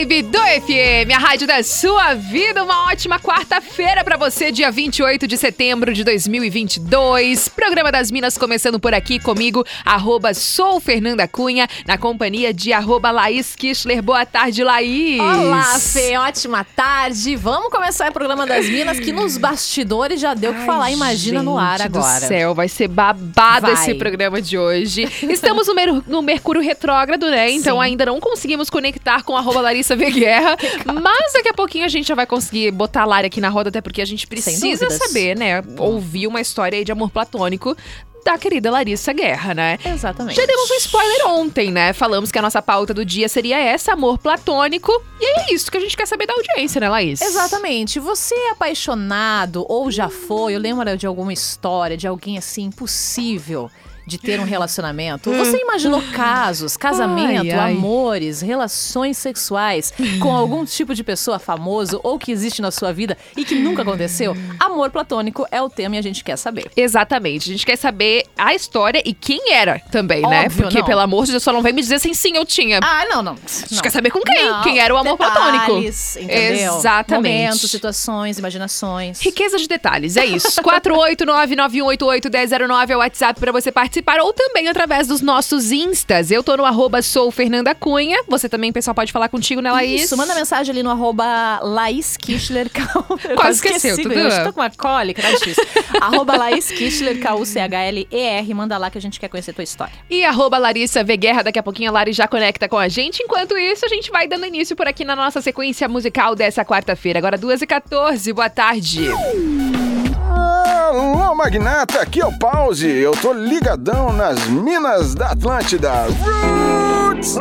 Vibe do FM, a rádio da sua vida. Uma ótima quarta-feira para você, dia 28 de setembro de 2022. Programa das Minas começando por aqui comigo, arroba sou Fernanda Cunha, na companhia de arroba Laís Kischler. Boa tarde, Laís. Olá, Fê, ótima tarde. Vamos começar o programa das Minas, que nos bastidores já deu o que falar, imagina no ar agora. do céu, vai ser babado vai. esse programa de hoje. Estamos no, mer no Mercúrio Retrógrado, né? Então Sim. ainda não conseguimos conectar conectar com arroba Larissa V. Guerra. Mas daqui a pouquinho a gente já vai conseguir botar a Lari aqui na roda, até porque a gente precisa saber, né? Ouvir uma história aí de amor platônico da querida Larissa Guerra, né? Exatamente. Já demos um spoiler ontem, né? Falamos que a nossa pauta do dia seria essa, amor platônico. E é isso que a gente quer saber da audiência, né, Laís? Exatamente. Você é apaixonado ou já foi? Eu lembro de alguma história de alguém assim impossível de ter um relacionamento. Você imaginou casos, casamento, ai, ai. amores, relações sexuais com algum tipo de pessoa famoso ou que existe na sua vida e que nunca aconteceu? Amor platônico é o tema e a gente quer saber. Exatamente. A gente quer saber a história e quem era também, né? Óbvio, né? Porque, não. pelo amor de Deus, só não vem me dizer assim, sim, eu tinha. Ah, não, não. A gente não. quer saber com quem. Não. Quem era o amor detalhes, platônico. Entendeu? Exatamente. Momentos, situações, imaginações. Riqueza de detalhes, é isso. 489-9188-1009 é o WhatsApp para você participar ou também através dos nossos instas. Eu tô no arroba sou Fernanda Cunha. Você também, pessoal, pode falar contigo, né, Laís? Isso, manda mensagem ali no arroba Laís Kischler. Quase esqueceu, tudo. Eu tô com uma cólica, tá difícil. arroba Laís Kischler, K-U-C-H-L-E-R. Manda lá que a gente quer conhecer a tua história. E arroba Larissa V Guerra. Daqui a pouquinho a Lari já conecta com a gente. Enquanto isso, a gente vai dando início por aqui na nossa sequência musical dessa quarta-feira. Agora 2h14. Boa tarde. Alô, magnata, aqui é o Pause. Eu tô ligadão nas minas da Atlântida. Roots!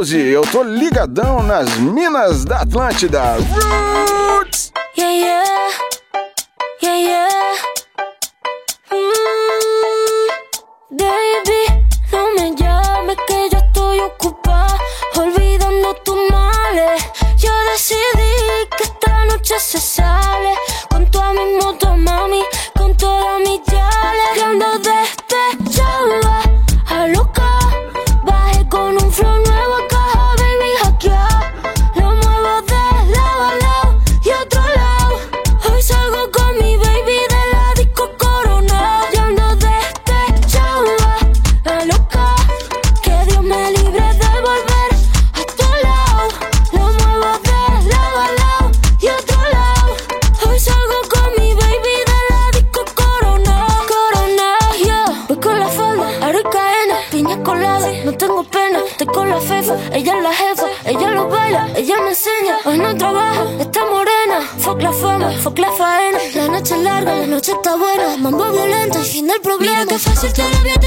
Eu tô ligadão nas minas da Atlântida. Roots! soltera bien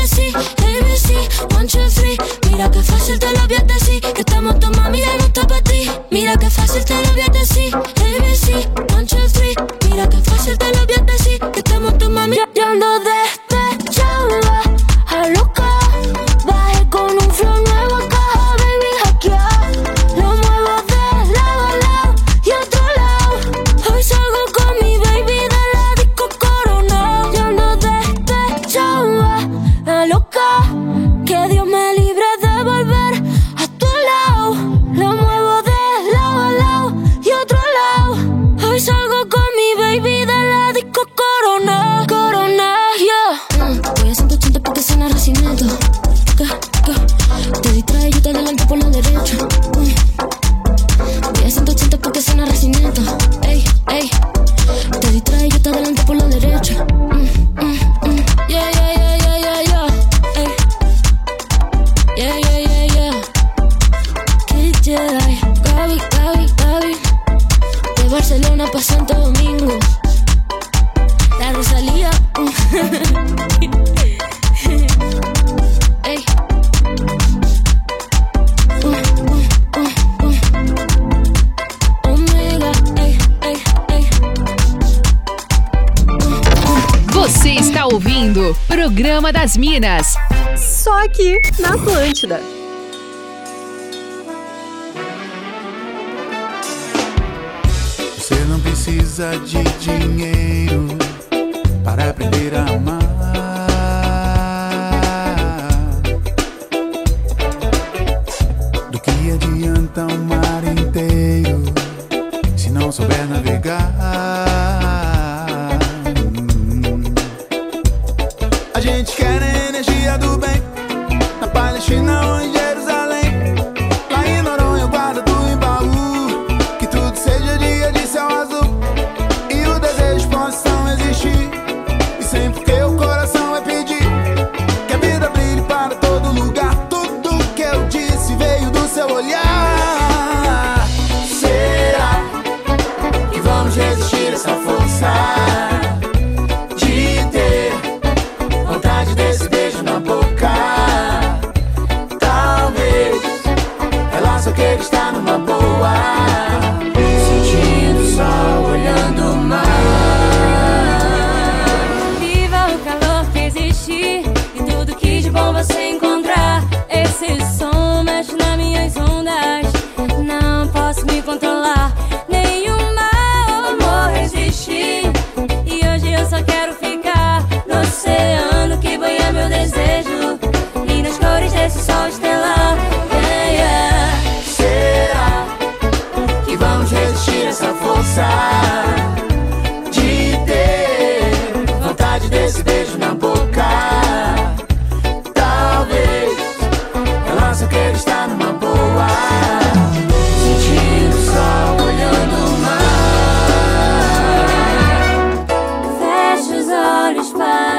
Minas. Só aqui na Atlântida.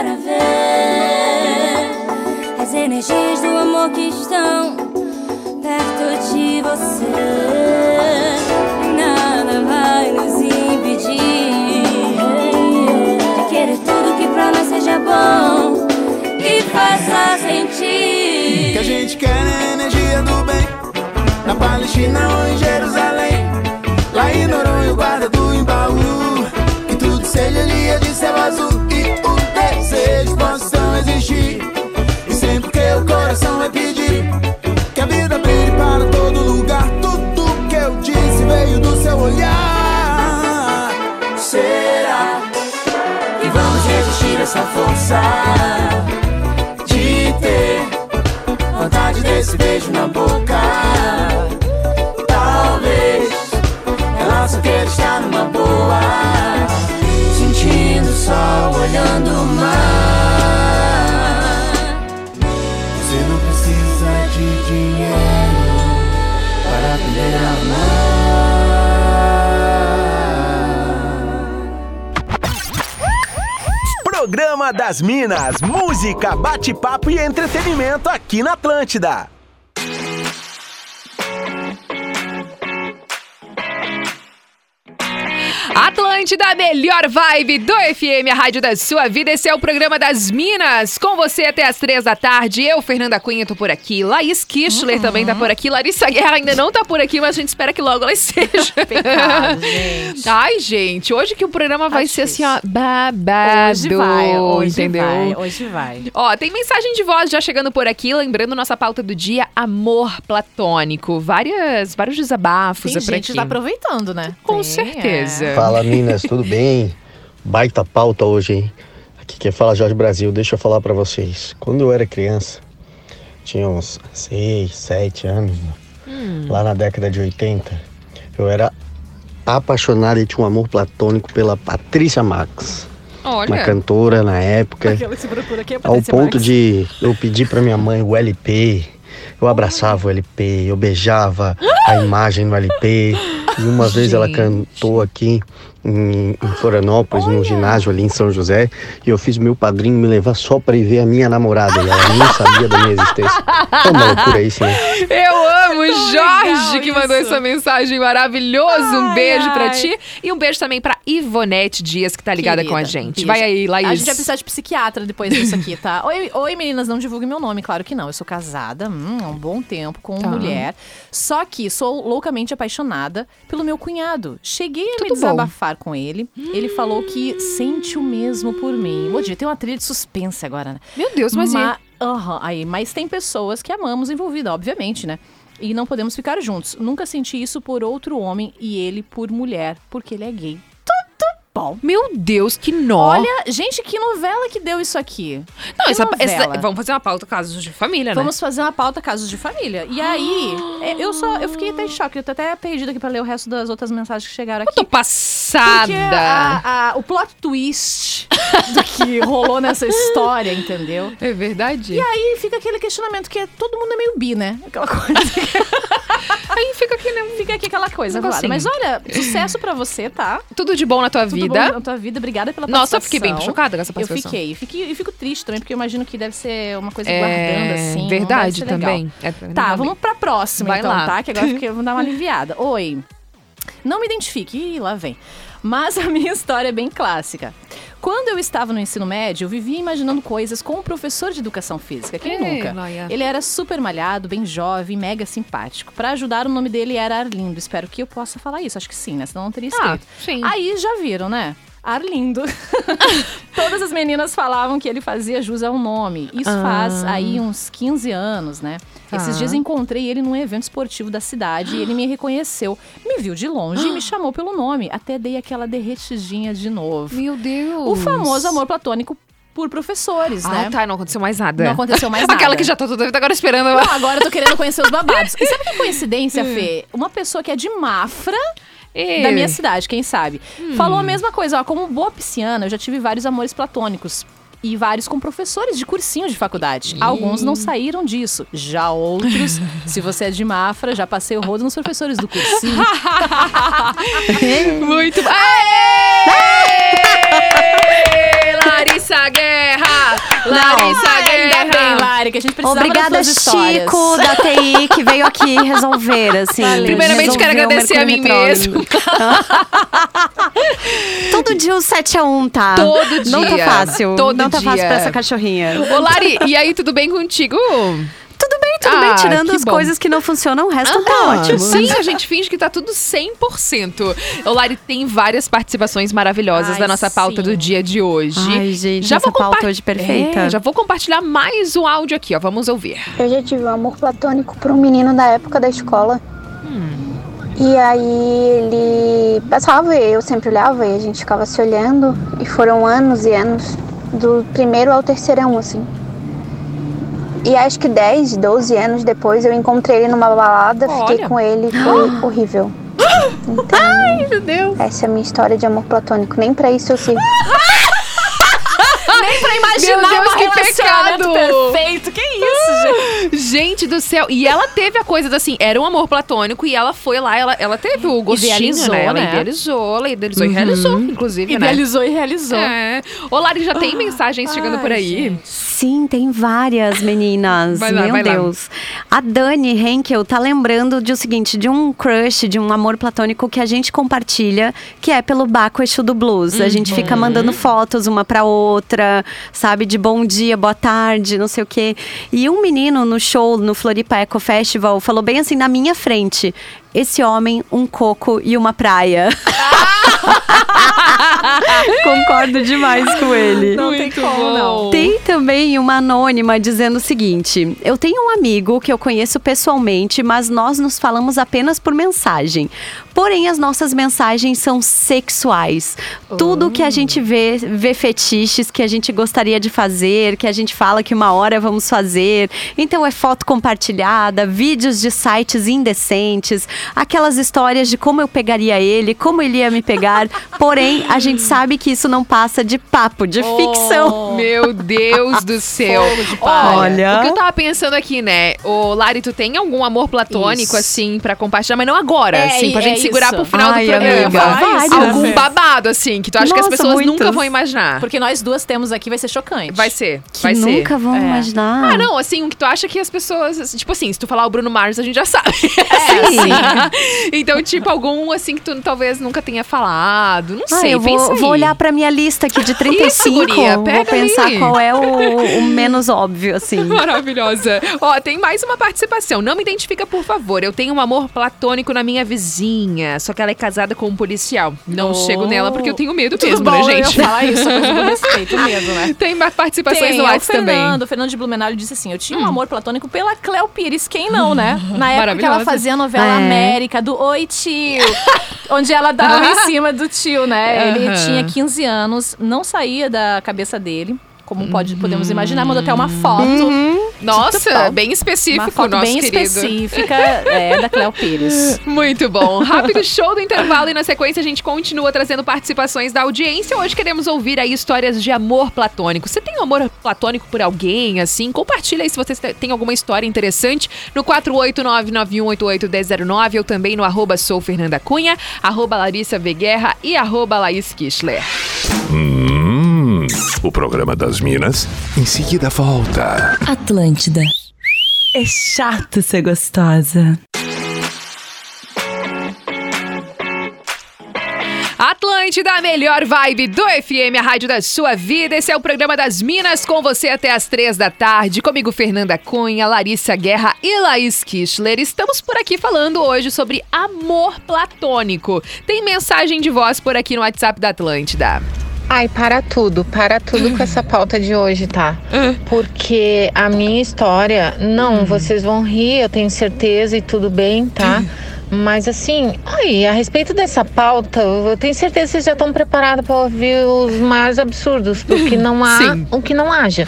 para ver as energias do amor que estão perto de você. Nada vai nos impedir de querer tudo que pra nós seja bom e faça sentir. O que a gente quer é a energia do bem na Palestina ou em Jerusalém, lá em Noronha, o guarda do embaú. Que tudo seja dia de céu azul e o desejo possam existir E sempre que o coração vai pedir Que a vida brilhe para todo lugar. Tudo que eu disse veio do seu olhar. Será que vamos resistir a essa força De ter vontade desse beijo na boca? Talvez ela só quer estar numa boa olhando o mar Você não precisa de dinheiro Para aprender a amar Programa das Minas, música, bate-papo e entretenimento aqui na Atlântida. Atlântida, a melhor vibe do FM, a rádio da sua vida. Esse é o programa das Minas. Com você até as três da tarde. Eu, Fernanda Cunha, tô por aqui. Laís Kischler Uhum. também tá por aqui. Larissa Guerra ainda não tá por aqui, mas a gente espera que logo ela esteja. Pecado, gente. Ai, gente, hoje que o programa vai ser assim, ó, babado. Hoje vai, hoje entendeu? vai, hoje vai. Ó, tem mensagem de voz já chegando por aqui, lembrando nossa pauta do dia, amor platônico. Várias, vários desabafos Tem é por gente aqui. tá aproveitando, né? Com Tem, certeza. é. Fala Minas, tudo bem? Baita pauta hoje, hein? Aqui quem fala é Jorge Brasil, deixa eu falar pra vocês. Quando eu era criança, tinha uns 6, 7 anos, lá na década de 80, eu era apaixonado e tinha um amor platônico pela Patrícia Max, uma Olha, cantora na época, é ao ponto Marques. de eu pedir pra minha mãe o LP. Eu abraçava o LP, eu beijava a imagem no LP. E uma vez ela cantou aqui em, em Florianópolis, num ginásio ali em São José. E eu fiz meu padrinho me levar só pra ir ver a minha namorada. E ela nem sabia da minha existência. É uma loucura isso, né? eu amo Jorge que mandou isso. essa mensagem maravilhosa. um Ai, beijo pra ai. ti. E um beijo também pra Ivonete Dias, que tá ligada com a Querida, gente. beijo. Vai aí, Laís. A gente vai precisar de psiquiatra depois disso aqui, tá? Oi, oi, meninas, não divulgue meu nome, claro que não. Eu sou casada hum, há um bom tempo com Tá. mulher. Só que sou loucamente apaixonada pelo meu cunhado. Cheguei a Tudo me bom. Com ele. Ele falou que sente o mesmo por mim. Dia, tem uma trilha de suspense agora, né? Meu Deus, mas e- Ma- Aham, aí, mas tem pessoas que amamos envolvida, obviamente, né? E não podemos ficar juntos. Nunca senti isso por outro homem e ele por mulher, porque ele é gay. Meu Deus, que nó. Olha, gente, que novela que deu isso aqui? Não, essa, essa- vamos fazer uma pauta casos de família, Vamos fazer uma pauta casos de família. E aí, é, eu só eu fiquei até em choque. Eu tô até perdida aqui pra ler o resto das outras mensagens que chegaram né? Eu aqui. tô passada. A- a- o plot twist do que rolou nessa história, entendeu? É verdade? E aí fica aquele questionamento que é, todo mundo é meio bi, né? Aquela coisa. Aí fica aqui, né? fica aqui aquela coisa, voada. Mas olha, sucesso pra você, tá? Tudo de bom na tua Tudo vida. Na tua vida. Obrigada pela Nossa, eu fiquei bem chocada com essa Eu participação. fiquei. Fiquei- E fico triste também, porque eu imagino que deve ser uma coisa É guardando assim. verdade também. É, Tá, vamos pra próxima Vai então, lá. tá? Que agora eu vamos dar uma aliviada. Oi. Não me identifique. Ih, lá vem. Mas a minha história é bem clássica. Quando eu estava no ensino médio, eu vivia imaginando coisas com o professor de educação física. Quem Ei, nunca? Laia. Ele era super malhado, bem jovem, mega simpático. Pra ajudar, o nome dele era Arlindo. Espero que eu possa falar isso. Acho que sim, né? Senão não teria Ah, escrito. sim. Aí já viram, né? Arlindo. Todas as meninas falavam que ele fazia jus ao nome. Isso Ah. faz aí uns 15 anos, né? Tá. Esses dias encontrei ele num evento esportivo da cidade e ele me reconheceu. Me viu de longe e me chamou pelo nome. Até dei aquela derretidinha de novo. Meu Deus. O famoso amor platônico por professores, Ah, né? tá, não aconteceu mais nada. Não aconteceu mais nada. Aquela que já tá toda vida agora esperando. Não, agora eu tô querendo conhecer os babados. E sabe que coincidência, Fê? Uma pessoa que é de Mafra, Da minha cidade, quem sabe, falou a mesma coisa. Ó, como boa pisciana, eu já tive vários amores platônicos. E vários com professores de cursinho de faculdade. Alguns não saíram disso. Já outros, se você é de Mafra, já passei o rodo nos professores do cursinho. Muito. Aê! Larissa Guerra! Larissa Ainda bem, Guerra! Lari, que a gente precisava Obrigada, das suas histórias. Chico, da TI, que veio aqui resolver, assim. Primeiramente, quero agradecer a mim mesmo. Todo dia o 7x1, tá? Todo Não dia. tá fácil. Todo não tá fácil dia. pra essa cachorrinha. Ô, Lari, e aí, tudo bem contigo? Tudo bem tudo Ah, bem, tirando as bom. coisas que não funcionam, o resto tá Ah, ótimo. Sim, a gente finge que tá tudo 100%. O Lari tem várias participações maravilhosas Ai, da nossa pauta sim. do dia de hoje. Ai, gente, Já essa vou pauta hoje perfeita. É, já vou compartilhar mais um áudio aqui, ó. Vamos ouvir. Eu já tive um amor platônico por um menino da época da escola. E aí ele passava e eu sempre olhava e a gente ficava se olhando. E foram anos e anos, do primeiro ao terceirão, assim. E acho que 10, 12 anos depois eu encontrei ele numa balada, fiquei Olha. com ele, foi horrível. Então, Ai, meu Deus. essa é a minha história de amor platônico. Nem pra isso eu sirvo. Nem pra imaginar Deus, um que relacionamento pecado. perfeito. Que isso, gente? Gente do céu. E ela teve a coisa assim, era um amor platônico e ela foi lá, ela, ela teve o gostinho, Idealizou, né? Ela né? idealizou, ela idealizou e realizou, inclusive, né? Idealizou e realizou. É. Ô, Lari, já tem mensagens chegando por Ai, aí? gente. Sim, tem várias meninas. Vai lá, Meu vai lá. Deus. A Dani Henkel tá lembrando de o seguinte, de um crush, de um amor platônico que a gente compartilha, que é pelo Baco Exu do Blues. A gente fica mandando fotos uma pra outra, sabe, de bom dia, boa tarde, não sei o quê. E um menino no show no Floripa Eco Festival falou bem assim na minha frente: esse homem, um coco e uma praia. Concordo demais com ele. Não tem como, não. Tem também uma anônima dizendo o seguinte: Eu tenho um amigo que eu conheço pessoalmente, mas nós nos falamos apenas por mensagem. Porém, as nossas mensagens são sexuais. Tudo que a gente vê, vê fetiches que a gente gostaria de fazer, que a gente fala que uma hora vamos fazer. Então é foto compartilhada, vídeos de sites indecentes, aquelas histórias de como eu pegaria ele, como ele ia me pegar. Porém, a gente sabe que isso não passa de papo, de ficção. Meu Deus do céu. Fogo de palha. Olha. O que eu tava pensando aqui, né? Ô, Lari, tu tem algum amor platônico, Isso. assim, pra compartilhar? Mas não agora, É, assim, pra é gente segurar isso. pro final Ai, do programa. amiga. Algum babado, assim, que tu acha que as Nossa, pessoas nunca muitos. vão imaginar. Porque nós duas temos aqui, vai ser chocante. Vai ser, Que vai ser. nunca vão É. imaginar. Ah, não, assim, o que tu acha que as pessoas. Tipo assim, se tu falar o Bruno Mars, a gente já sabe. É, Sim. então, tipo, algum assim que tu talvez nunca tenha falado. Não Ah, sei, eu vou, aí. vou olhar pra minha lista aqui de 35. guria, vou pensar ali. qual é o, o menos óbvio, assim. Maravilhosa. Ó, tem mais uma participação. Não me identifica, por favor. Eu tenho um amor platônico na minha vizinha, só que ela é casada com um policial. Não Oh. chego nela porque eu tenho medo Tudo mesmo, bom, né, eu gente? ia falar isso, coisa do respeito mesmo, né? Tem mais participações Tem, no é WhatsApp também. Fernando, o Fernando de Blumenau disse assim: Eu tinha um amor platônico pela Cléo Pires, quem não, né? Na época que ela fazia a novela É. América, do Oi Tio, onde ela dava em cima do tio, né? Ele tinha 15 anos, não saía da cabeça dele. Como pode, podemos imaginar, mandou até uma foto. Nossa, Tipo, bem específico, Uma foto nosso bem querido. específica é, da Cléo Pires. Muito bom. Rápido show do intervalo e na sequência a gente continua trazendo participações da audiência. Hoje queremos ouvir aí histórias de amor platônico. Você tem um amor platônico por alguém, assim? Compartilha aí se você tem alguma história interessante no 489-9188-1009 ou também no arroba sou Fernanda Cunha, arroba Larissa Veguerra e arroba Laís Kischler. Hum, o programa das Minas em seguida volta. Atlântida. É chato ser gostosa. Atlântida, a melhor vibe do FM, a rádio da sua vida. Esse é o programa das Minas, com você até as três da tarde. Comigo, Fernanda Cunha, Larissa Guerra e Laís Kischler. Estamos por aqui falando hoje sobre amor platônico. Tem mensagem de voz por aqui no WhatsApp da Atlântida. Ai, para tudo, para tudo com essa pauta de hoje, tá? Ah. Porque a minha história, Hum. não, vocês vão rir, eu tenho certeza e tudo bem, tá? Hum. Mas assim, ai, a respeito dessa pauta, eu tenho certeza que vocês já estão preparados para ouvir os maiores absurdos, porque não há Sim. o que não haja.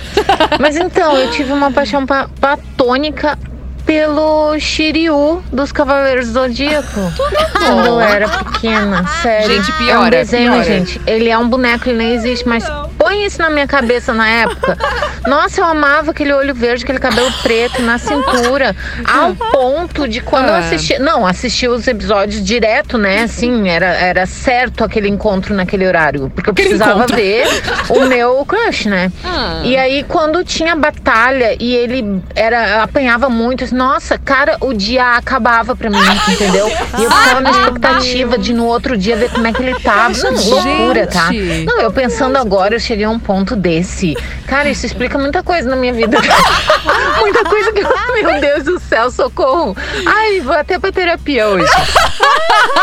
Mas então, eu tive uma paixão pa- platônica pelo Shiryu dos Cavaleiros do Zodíaco. Quando eu era pequena, sério. Gente, É um piora, desenho, piora. gente. Ele é um boneco, ele nem existe, mas põe isso na minha cabeça na época. Nossa, eu amava aquele olho verde, aquele cabelo preto na cintura. Ao ponto de quando eu Ah. assisti. Não, assisti os episódios direto, né? Assim, era, era certo aquele encontro naquele horário. Porque eu Aquele precisava encontro. ver o meu crush, né? Ah. E aí, quando tinha batalha e ele era apanhava muito, nossa, cara, o dia acabava pra mim, entendeu? E eu ficava na expectativa de no outro dia ver como é que ele tava. Não, loucura, tá? Não, eu pensando agora, eu cheguei a um ponto desse. Cara, isso explica muita coisa na minha vida. muita coisa que, eu- meu Deus do céu, socorro. Ai, vou até pra terapia hoje.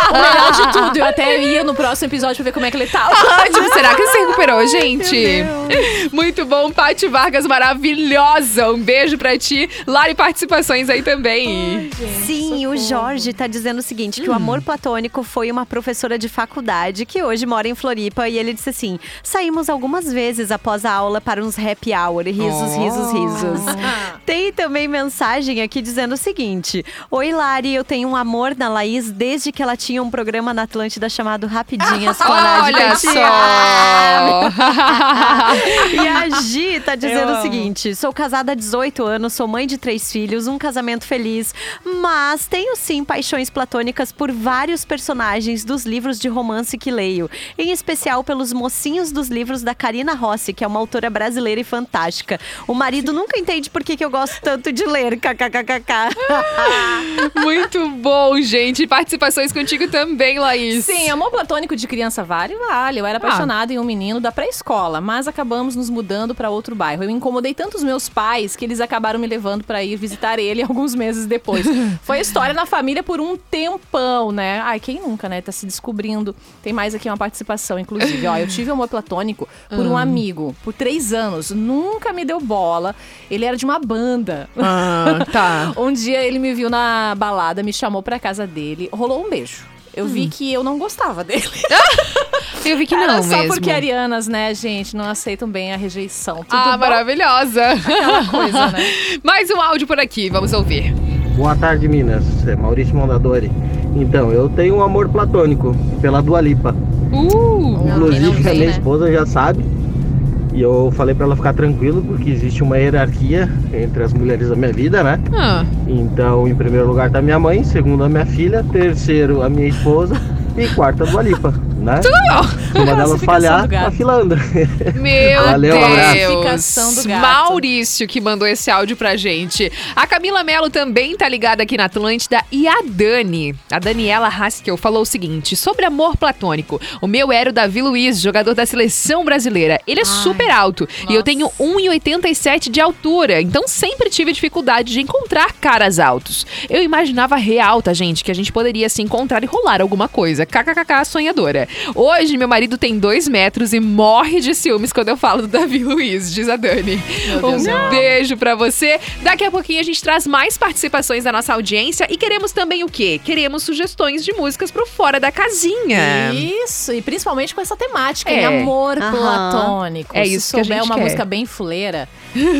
O melhor de tudo, eu até ia no próximo episódio pra ver como é que ele. Ah, tipo, será que ele se recuperou, gente? Muito bom, Paty Vargas, maravilhosa. Um beijo pra ti. Lari, participações aí também. Sim, o Jorge tá dizendo o seguinte: que o amor platônico foi uma professora de faculdade que hoje mora em Floripa e ele disse assim: saímos algumas vezes após a aula para uns happy hour, risos, risos, risos. Tem também mensagem aqui dizendo o seguinte: Oi, Lari, eu tenho um amor na Laís desde que ela tinha um programa na Atlântida chamado Rapidinhas com a Nádia Olha só! E a Gi tá dizendo o seguinte: sou casada há 18 anos, sou mãe de três filhos, um casamento feliz, mas tenho sim paixões platônicas por vários personagens dos livros de romance que leio, em especial pelos mocinhos dos livros da Karina Rossi, que é uma autora brasileira e fantástica. O marido nunca entende por que, que eu gosto tanto de ler, kkkk. Muito bom, gente. Participações contigo também, Laís. Sim, amor platônico de criança vale, vale. Eu era apaixonada em um menino da pré-escola, mas acabamos nos mudando pra outro bairro. Eu incomodei tanto os meus pais que eles acabaram me levando pra ir visitar ele alguns meses depois. Foi história na família por um tempão, né? Ai, quem nunca, né? Tá se descobrindo. Tem mais aqui uma participação, inclusive. Ó, eu tive amor platônico por um Hum. amigo por três anos. Nunca me deu bola. Ele era de uma banda. Ah, tá. Um dia ele me viu na balada, me chamou pra casa dele, rolou um beijo. Eu vi que eu não gostava dele. Eu vi que Era não só mesmo. porque arianas, né, gente, não aceitam bem a rejeição. Tudo Ah, bom? maravilhosa. Aquela coisa, né? Mais um áudio por aqui, vamos ouvir. Boa tarde, Minas. É Maurício Mondadori. Então, eu tenho um amor platônico pela Dua Lipa. Uh! Inclusive, não a tem, minha né? esposa já sabe. E eu falei pra ela ficar tranquilo, porque existe uma hierarquia entre as mulheres da minha vida, né? Ah, Então, em primeiro lugar tá minha mãe, segundo a minha filha, terceiro a minha esposa e quarto a Dua Lipa, né? tudo bom. Se uma delas falhar, do gato. a fila anda. Meu Valeu, um. Deus. Classificação do gato. Maurício que mandou esse áudio pra gente. A Camila Mello também tá ligada aqui na Atlântida. E a Dani, a Daniela Haskell, falou o seguinte: sobre amor platônico. O meu era o Davi Luiz, jogador da seleção brasileira. Ele é super alto. E eu tenho 1,87 de altura. Então sempre tive dificuldade de encontrar caras altos. Eu imaginava real, tá, gente? Que a gente poderia se encontrar e rolar alguma coisa. KKKK sonhadora. Hoje, meu marido tem dois metros e morre de ciúmes quando eu falo do Davi Luiz, diz a Dani. Um beijo pra você. Daqui a pouquinho a gente traz mais participações da nossa audiência e queremos também o quê? Queremos sugestões de músicas pro Fora da Casinha. Isso, e principalmente com essa temática, É. em amor Aham. platônico. É Se isso que a souber gente uma quer. música bem fuleira,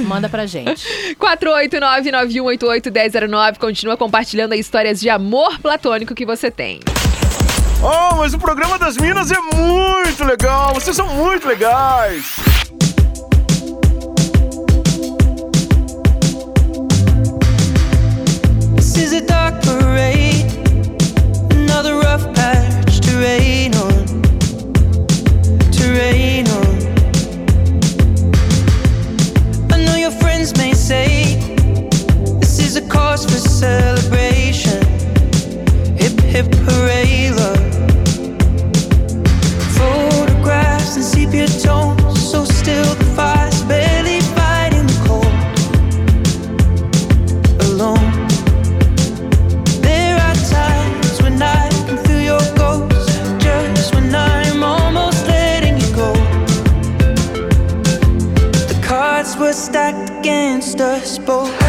manda pra gente. 489-9188-1009. Continua compartilhando aí histórias de amor platônico que você tem. Oh, mas o programa das Minas é muito legal. Vocês são muito legais. This is a dark parade, another rough to on, to on. I know your friends may say this is a cause for celebration. Hip hip hooray, people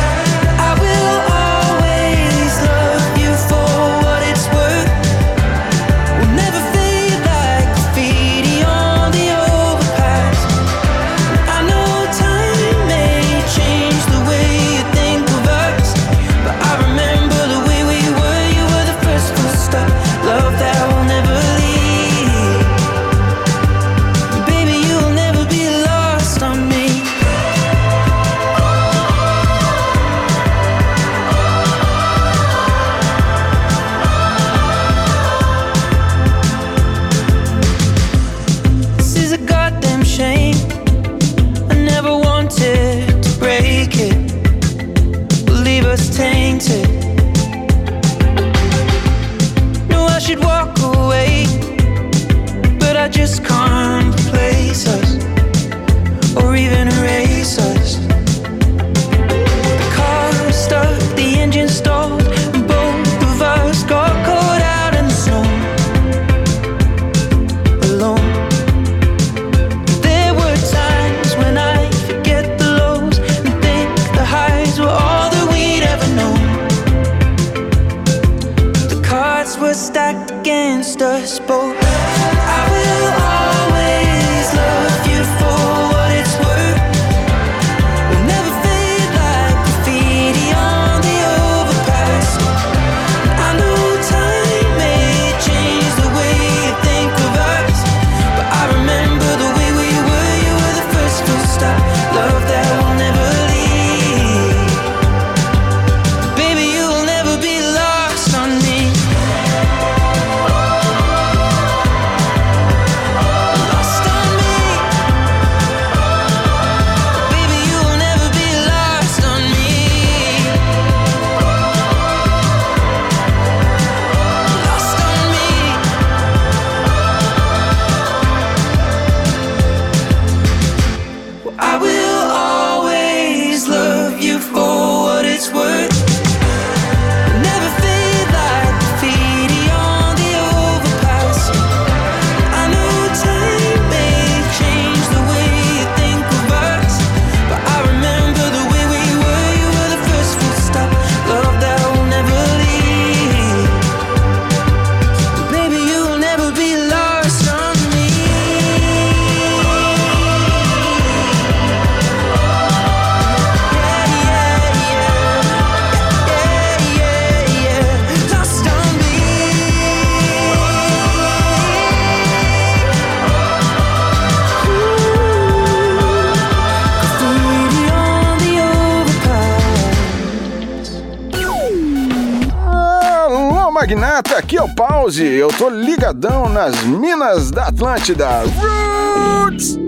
Renata, aqui é o Pause. Eu tô ligadão nas minas da Atlântida. Roots!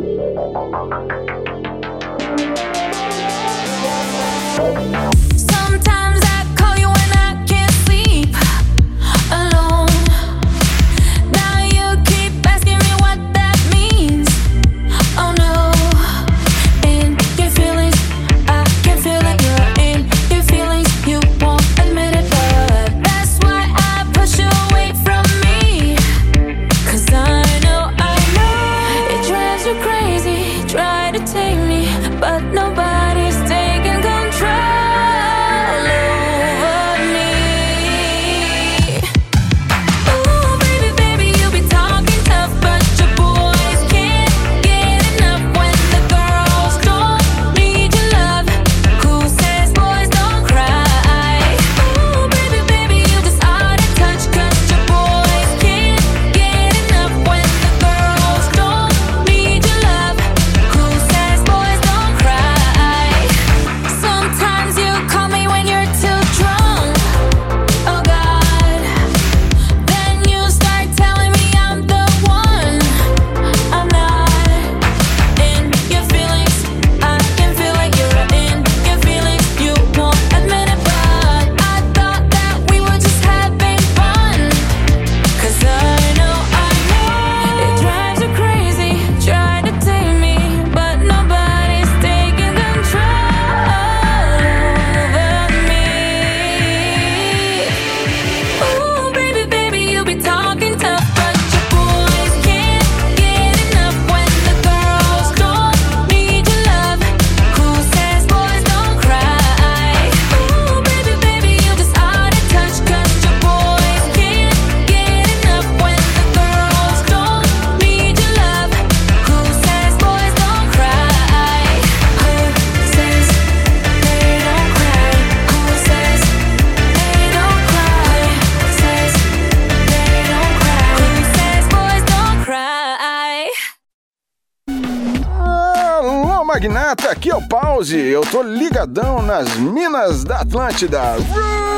Feriadão nas Minas da Atlântida. Roo!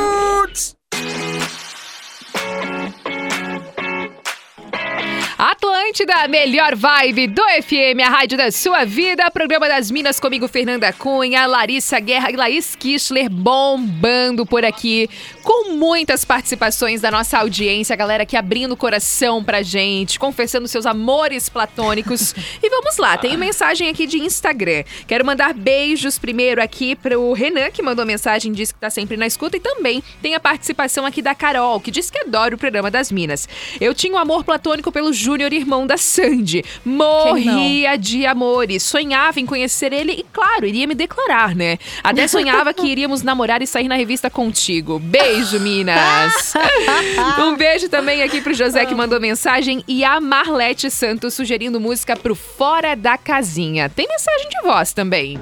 da melhor vibe do FM, a rádio da sua vida, programa das Minas comigo, Fernanda Cunha, Larissa Guerra e Laís Kistler bombando por aqui, com muitas participações da nossa audiência, a galera aqui abrindo o coração pra gente, confessando seus amores platônicos. e vamos lá, tem mensagem aqui de Instagram. Quero mandar beijos primeiro aqui pro Renan, que mandou mensagem, disse que tá sempre na escuta, e também tem a participação aqui da Carol, que diz que adora o programa das Minas. Eu tinha um amor platônico pelo Júnior, irmão da Sandy. Morria de amores. Sonhava em conhecer ele e, claro, iria me declarar, né? Até sonhava que iríamos namorar e sair na revista contigo. Beijo, Minas. um beijo também aqui pro José que mandou mensagem e a Marlete Santos sugerindo música pro Fora da Casinha. Tem mensagem de voz também.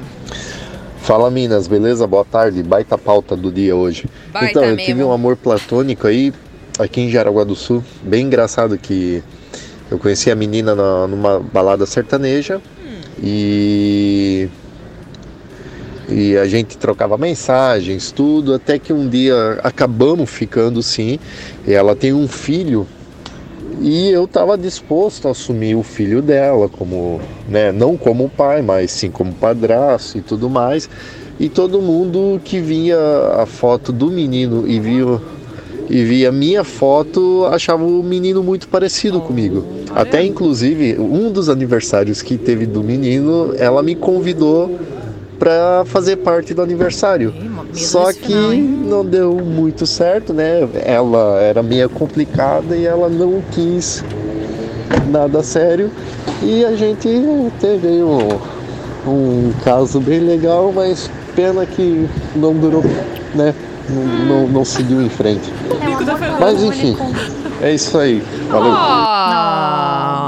Fala Minas, beleza? Boa tarde. Baita pauta do dia hoje. Baita então, eu mesmo. tive um amor platônico aí, aqui em Jaraguá do Sul. Bem engraçado que eu conheci a menina na- numa balada sertaneja e. E a gente trocava mensagens, tudo, até que um dia acabamos ficando sim. E ela tem um filho e eu estava disposto a assumir o filho dela como, né, não como pai, mas sim como padrasto e tudo mais. E todo mundo que via a foto do menino e via e via minha foto achava o menino muito parecido comigo. Até inclusive um dos aniversários que teve do menino, ela me convidou para fazer parte do aniversário. Só que não deu muito certo, né? Ela era meio complicada e ela não quis nada sério. E a gente teve um, um caso bem legal, mas pena que não durou, né? Não, não, não seguiu em frente. Mas enfim, é isso aí. Valeu. Ah,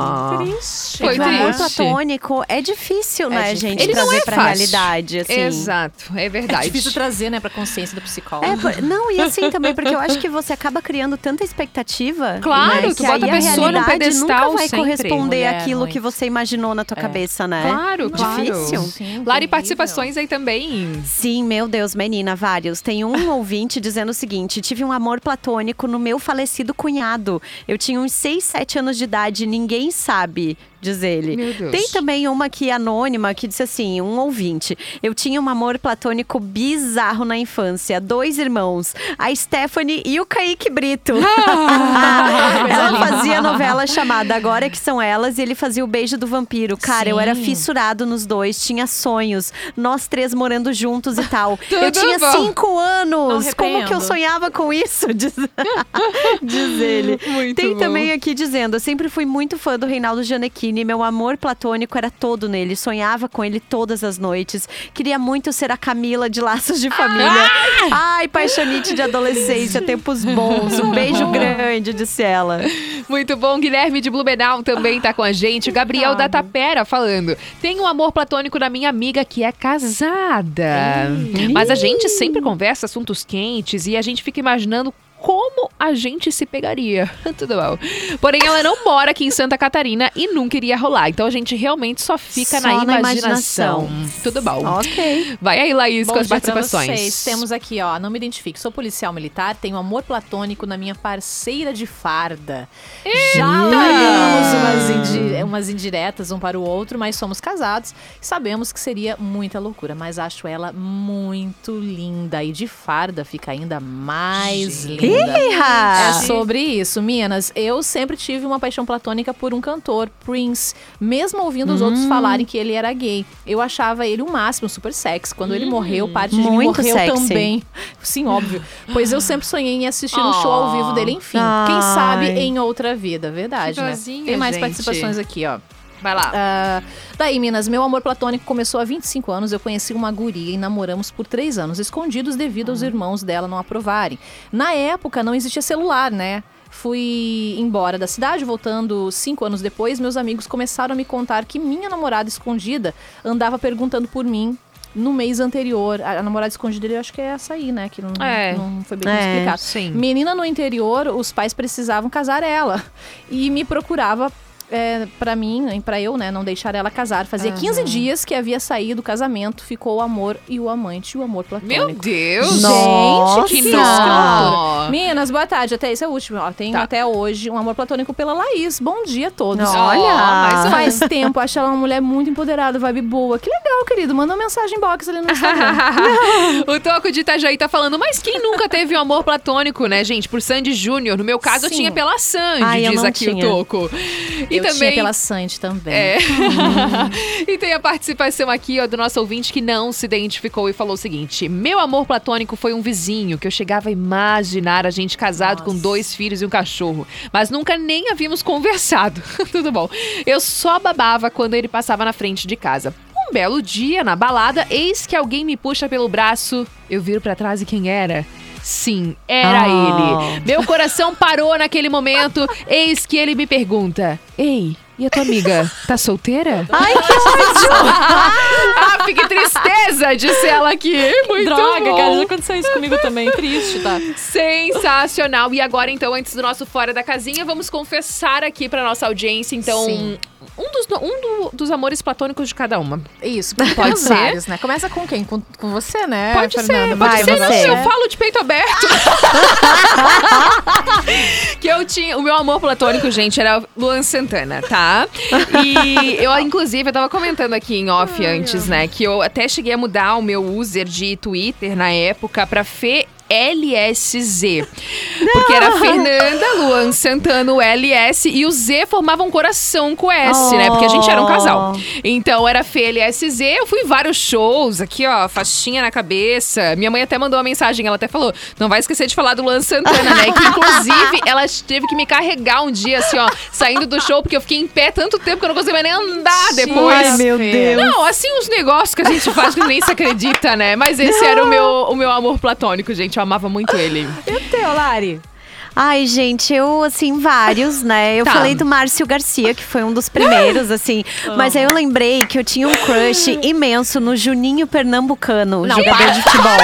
triste. Foi o amor triste. platônico é difícil, né, difícil. gente, Ele não trazer é pra fácil. realidade, assim. Exato, é verdade. É difícil trazer, né, pra consciência do psicólogo. É, por- não, e assim também, porque eu acho que você acaba criando tanta expectativa. Claro, né, tu que bota aí a pessoa num realidade pedestal nunca vai sempre. corresponder Mulher, àquilo muito. que você imaginou na tua cabeça, né? Claro, claro. Difícil. Sim, Lari, participações aí também. Sim, meu Deus, menina, vários. Tem um ouvinte dizendo o seguinte: tive um amor platônico no meu falecido cunhado. Eu tinha uns 6, 7 anos de idade, ninguém sabe. Diz ele. Meu Deus. Tem também uma aqui anônima que disse assim: um ouvinte. Eu tinha um amor platônico bizarro na infância. Dois irmãos, a Stephanie e o Kaique Brito. Ela fazia novela chamada Agora que são elas e ele fazia o beijo do vampiro. Cara, eu era Sim. fissurado nos dois, tinha sonhos, nós três morando juntos e tal. eu tinha bom. cinco anos. Como que eu sonhava com isso? Diz, diz ele. Muito Tem bom. também aqui dizendo: eu sempre fui muito fã do Reinaldo Gianecchini. Meu amor platônico era todo nele. Sonhava com ele todas as noites. Queria muito ser a Camila de Laços de Família. Ai, paixonite de adolescência, tempos bons. Um beijo grande, disse ela. Muito bom, Guilherme de Blumenau também tá com a gente. Gabriel da Tapera falando. Tem um amor platônico da minha amiga que é casada. Mas a gente sempre conversa assuntos quentes e a gente fica imaginando como a gente se pegaria. Tudo bom. Porém, ela não mora aqui em Santa Catarina e nunca iria rolar. Então a gente realmente só fica Só na, na imaginação. imaginação. Tudo bom. Ok. Vai aí, Laís, Bom com as dia pra participações. vocês. Temos aqui, ó, não me identifique, sou policial militar, tenho amor platônico na minha parceira de farda. Já olhamos umas, indi- umas indiretas um para o outro, mas somos casados e sabemos que seria muita loucura, mas acho ela muito linda e de farda fica ainda mais linda. Ih, É sobre isso, Minas. Eu sempre tive uma paixão platônica por um cantor, Prince. Mesmo ouvindo os Hum. outros falarem que ele era gay. Eu achava ele o máximo, super sexy. Quando ele morreu, parte de mim morreu sexy. também. Sim, óbvio. Pois eu sempre sonhei em assistir um show ao vivo dele. Enfim, quem Ai. sabe em outra vida. Verdade, Que né? dozinha, Tem mais gente. participações aqui, ó. Vai lá. Ah, daí, Minas, meu amor platônico começou há 25 anos. Eu conheci uma guria e namoramos por três anos, escondidos devido aos irmãos dela não aprovarem. Na época, não existia celular, né? Fui embora da cidade, voltando cinco anos depois, meus amigos começaram a me contar que minha namorada escondida andava perguntando por mim no mês anterior. A, a namorada escondida, eu acho que é essa aí, né? Que não, É. não foi bem É, explicado. sim. Menina no interior, os pais precisavam casar ela. E me procurava é, para mim, para eu, né, não deixar ela casar. Fazia 15 dias que havia saído do casamento, ficou o amor e o amante e o amor platônico. Meu Deus! Nossa! Gente, que nó. Minas, boa tarde. Até esse é o último. Ó, tenho Tá. até hoje um amor platônico pela Laís. Bom dia a todos. Olha! mais um. Faz tempo, acho ela uma mulher muito empoderada, vibe boa. Que legal, querido. Manda uma mensagem box ali no Instagram. o Toco de Itajaí tá falando, mas quem nunca teve um amor platônico, né, gente? Por Sandy Júnior. No meu caso, eu Sim. tinha pela Sandy, Ai, eu diz aqui tinha. o Toco. E E eu também- tinha pela Sandy também. É. e tem a participação aqui ó, do nosso ouvinte que não se identificou e falou o seguinte: Meu amor platônico foi um vizinho que eu chegava a imaginar a gente casado com dois filhos e um cachorro, mas nunca nem havíamos conversado. Tudo bom. Eu só babava quando ele passava na frente de casa. Um belo dia, na balada, eis que alguém me puxa pelo braço. Eu viro pra trás e quem era? Sim, era Ah. ele. Meu coração parou naquele momento. Eis que ele me pergunta: Ei, e a tua amiga? Tá solteira? Ai, que ódio! ah, que tristeza, disse ela aqui. Muito Droga, bom. cara, já aconteceu isso comigo também. Triste, tá? Sensacional. E agora, então, antes do nosso Fora da Casinha, vamos confessar aqui pra nossa audiência, então, Sim. um, dos, um do- dos amores platônicos de cada uma. Isso, Pode ser? vários, né? Começa com quem? Com, com você, né? Pode Fernanda? ser, pode vai, ser. você. Não, eu falo de peito aberto. que eu tinha. O meu amor platônico, gente, era Luan Santana, tá? E eu, inclusive, eu tava comentando aqui em off antes, né? Que eu até cheguei a mudar o meu user de Twitter na época pra Fê. LSZ. Porque era Fernanda, Luan Santana, o LS e o Z formava um coração com S, né? Porque a gente era um casal. Então era FLSZ, eu fui em vários shows, aqui ó, faixinha na cabeça. Minha mãe até mandou uma mensagem, ela até falou: não vai esquecer de falar do Luan Santana, né? Que inclusive ela teve que me carregar um dia, assim, ó, saindo do show, porque eu fiquei em pé tanto tempo que eu não conseguia nem andar depois. Ai, meu Deus. Não, assim, uns negócios que a gente faz que nem se acredita, né? Mas esse era o meu, o meu amor platônico, gente. Eu amava muito ele. E o teu, Lari? Ai, gente, eu, assim, vários, né? Eu Tá. falei do Márcio Garcia, que foi um dos primeiros, assim. Mas aí eu lembrei que eu tinha um crush imenso no Juninho Pernambucano, jogador de futebol.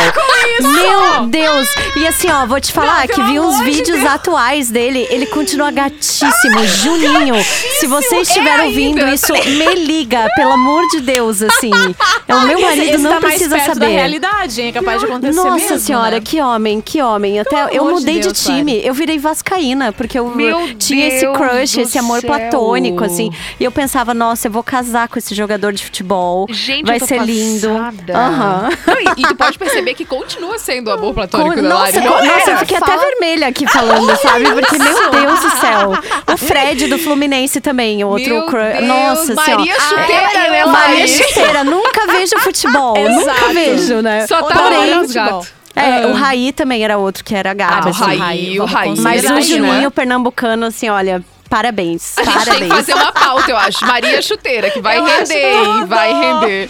Meu Deus! E assim, ó, vou te falar que vi uns vídeos atuais dele, ele continua gatíssimo. Juninho, se você estiver É ouvindo ainda. isso, me liga, pelo amor de Deus, assim. É o meu marido esse não tá precisa perto da saber. realidade, hein? É capaz de acontecer Nossa mesmo, senhora, né? que homem, que homem. Até eu amor de mudei de, Deus, time. Eu virei vascaína, porque eu Meu tinha esse Deus crush, do esse amor céu. platônico, assim. E eu pensava, nossa, eu vou casar com esse jogador de futebol. Gente, vai ser lindo. passada. Aham. Não, e, e tu pode perceber que continua sendo o amor platônico Com- da nossa, Lari. nossa, é? eu fiquei até Fala- vermelha aqui falando, sabe? Porque, meu Deus do céu. O Fred do Fluminense também, outro Meu crush. Deus, Nossa Maria senhora. Chuteira, Ah, né, Maria? Chuteira, nunca vejo futebol. nunca Exato. vejo, né? Só tá Porém, olhando os gatos. É, Ah. o Raí também era outro que era gato. Ah, o assim. Raí, o Raí. considerar Mas o Juninho né? pernambucano, assim, olha, parabéns. A gente parabéns. tem que fazer uma pauta, eu acho. Maria Chuteira, que vai Eu render. Vai render.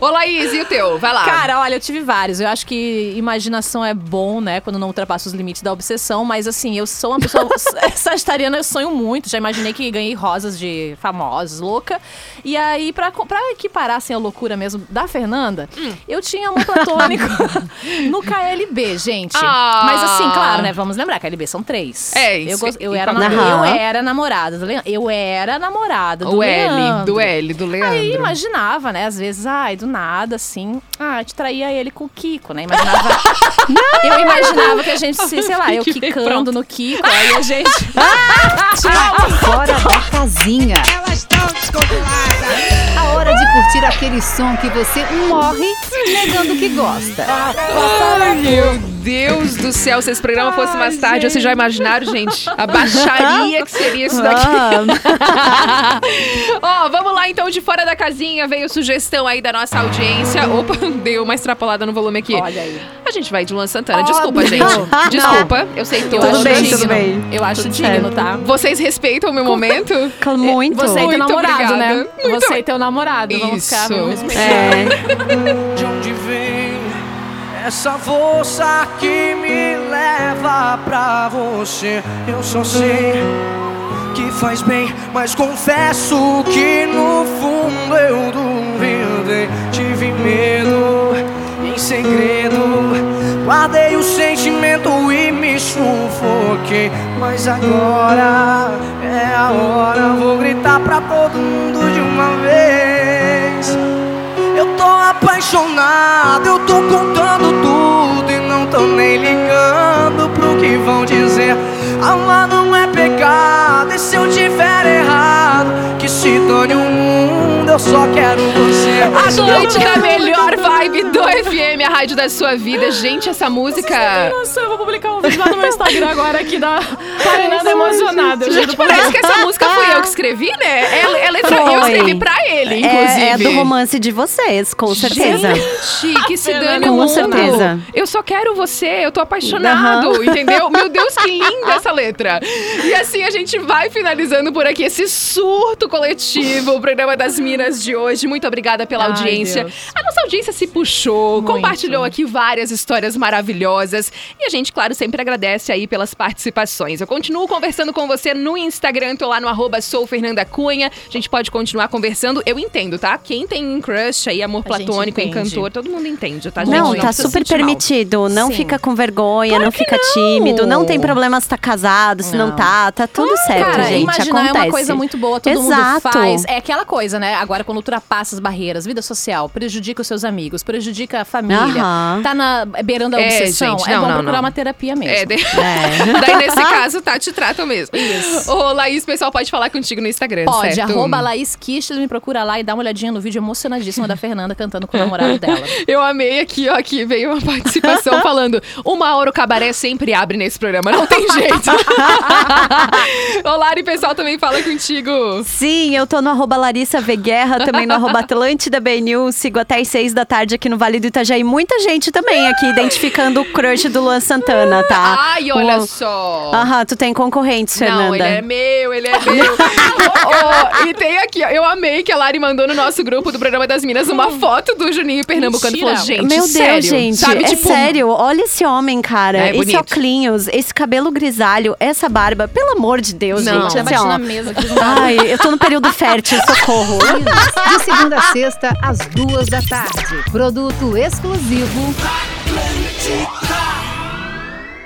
Ô, Laís, e o teu? Vai lá. Cara, olha, eu tive vários. Eu acho que imaginação é bom, né? Quando não ultrapassa os limites da obsessão. Mas assim, eu sou uma pessoa sagitariana, eu sonho muito. Já imaginei que ganhei rosas de famosos, louca. E aí, pra, pra equiparar assim, a loucura mesmo da Fernanda, Hum. eu tinha amor platônico no KLB, gente. Ah. Mas assim, claro, né? Vamos lembrar, KLB são três. É, Eu, isso. eu, E era, na- eu era namorada do Leandro. Eu era namorada do o L, Leandro. do L, do Leandro. Aí imaginava, né? Às vezes, ai, do nada, assim. Ah, te traía ele com o Kiko, né? Imaginava. eu imaginava que a gente se, sei lá, eu quicando no Kiko, aí a gente. Fora da casinha. A hora de curtir aquele som que você morre negando que gosta. Ai, meu Deus do céu, se esse programa fosse mais tarde, vocês já imaginaram, gente? A baixaria que seria isso daqui. Ó, vamos lá então, de fora da casinha, veio sugestão aí da nossa audiência. Opa, deu uma extrapolada no volume aqui. Olha aí. A gente vai de Luan Santana. Desculpa, Óbvio. gente. Não. Desculpa, eu sei Eu tudo acho bem, digno. tudo bem. Eu acho Tudo digno, certo. tá? Vocês respeitam o meu momento? Muito. Você e teu Muito namorado, obrigada. né? Muito Você e teu namorado. Ficar. Isso. Vamos respeitar. É. Essa força que me leva pra você? Eu só sei que faz bem, mas confesso que no fundo eu duvidei. Tive medo em segredo. Guardei o sentimento e me sufoquei. Mas agora é a hora. Vou gritar pra todo mundo de uma vez. Eu tô apaixonado, eu tô contando tudo e não tô nem ligando pro que vão dizer. Amar não é pecado, e se eu tiver errado, que se dane o mundo, eu só quero você. A noite da melhor Vibe do FM, a rádio da sua vida. Gente, essa música. Nossa, eu vou publicar um vídeo lá no meu Instagram agora aqui da Fernanda emocionada. Gente, por parece que essa música foi eu que escrevi, né? Ela, ela entrou- eu escrevi pra ele, inclusive. É, é do romance de vocês, com certeza. Gente, que se dane Com o mundo. certeza. Eu só quero você, eu tô apaixonado, Aham. entendeu? Meu Deus, que linda essa letra. E assim a gente vai finalizando por aqui esse surto coletivo, o programa das Minas de hoje. Muito obrigada pela Ai, audiência. Deus. A nossa audiência se puxou, Muito. compartilhou aqui várias histórias maravilhosas. E a gente, claro, sempre agradece aí pelas participações. Eu continuo conversando com você no Instagram, tô lá no arroba sou Fernanda Cunha. A gente pode continuar conversando. Eu entendo, tá? Quem tem crush aí, amor platônico, encantor, todo mundo entende, tá, gente? Não, tá precisa super sentir mal. permitido. Não Sim. fica com vergonha, Claro não fica não. tímido. Não tem problema se tá casado, se não, Não. tá. Tá tudo certo, Cara, gente. imaginar Acontece. é uma coisa muito boa, todo mundo Exato. faz. É aquela coisa, né? Agora, quando ultrapassa as barreiras, vida social, prejudica os seus amigos, prejudica a família, tá na beirando a É, obsessão, gente, é não, bom não, procurar não. uma terapia mesmo. É, de- É. Daí, nesse caso, tá, te tratam mesmo. Isso. Ô, Laís, o pessoal pode falar contigo no Instagram, Pode, certo? arroba Laís Kistes, me procura lá e dá uma olhadinha no vídeo emocionadíssima da Fernanda cantando com o namorado dela. Eu amei aqui, ó, que veio uma participação falando uma hora o cabaré sempre abre nesse programa, não tem jeito. Ô, Lari, o pessoal também fala contigo. Sim, eu tô no arroba Larissa V Guerra, também no arroba Atlântida BNU, sigo até às seis da tarde aqui no Vale do Itajaí. Muita gente também aqui identificando o crush do Luan Santana, tá? Ai, olha O- só. Aham, tu tem concorrentes, Fernanda. Não, ele é meu, ele é meu. Ó, e tem aqui, ó, eu amei que a Lari mandou no nosso grupo do Programa das Minas uma foto do Juninho Pernambucano e falou, gente, Meu sério, Deus, gente, sabe? é tipo, sério. Olha esse homem, cara. É esse bonito. óculos, esse cabelo grisalho, essa barba. Pelo amor de Deus, Não. gente. Já assim, ó. na mesa. não. Ai, eu tô no período fértil, socorro. De segunda a sexta, às duas da tarde. Produto exclusivo.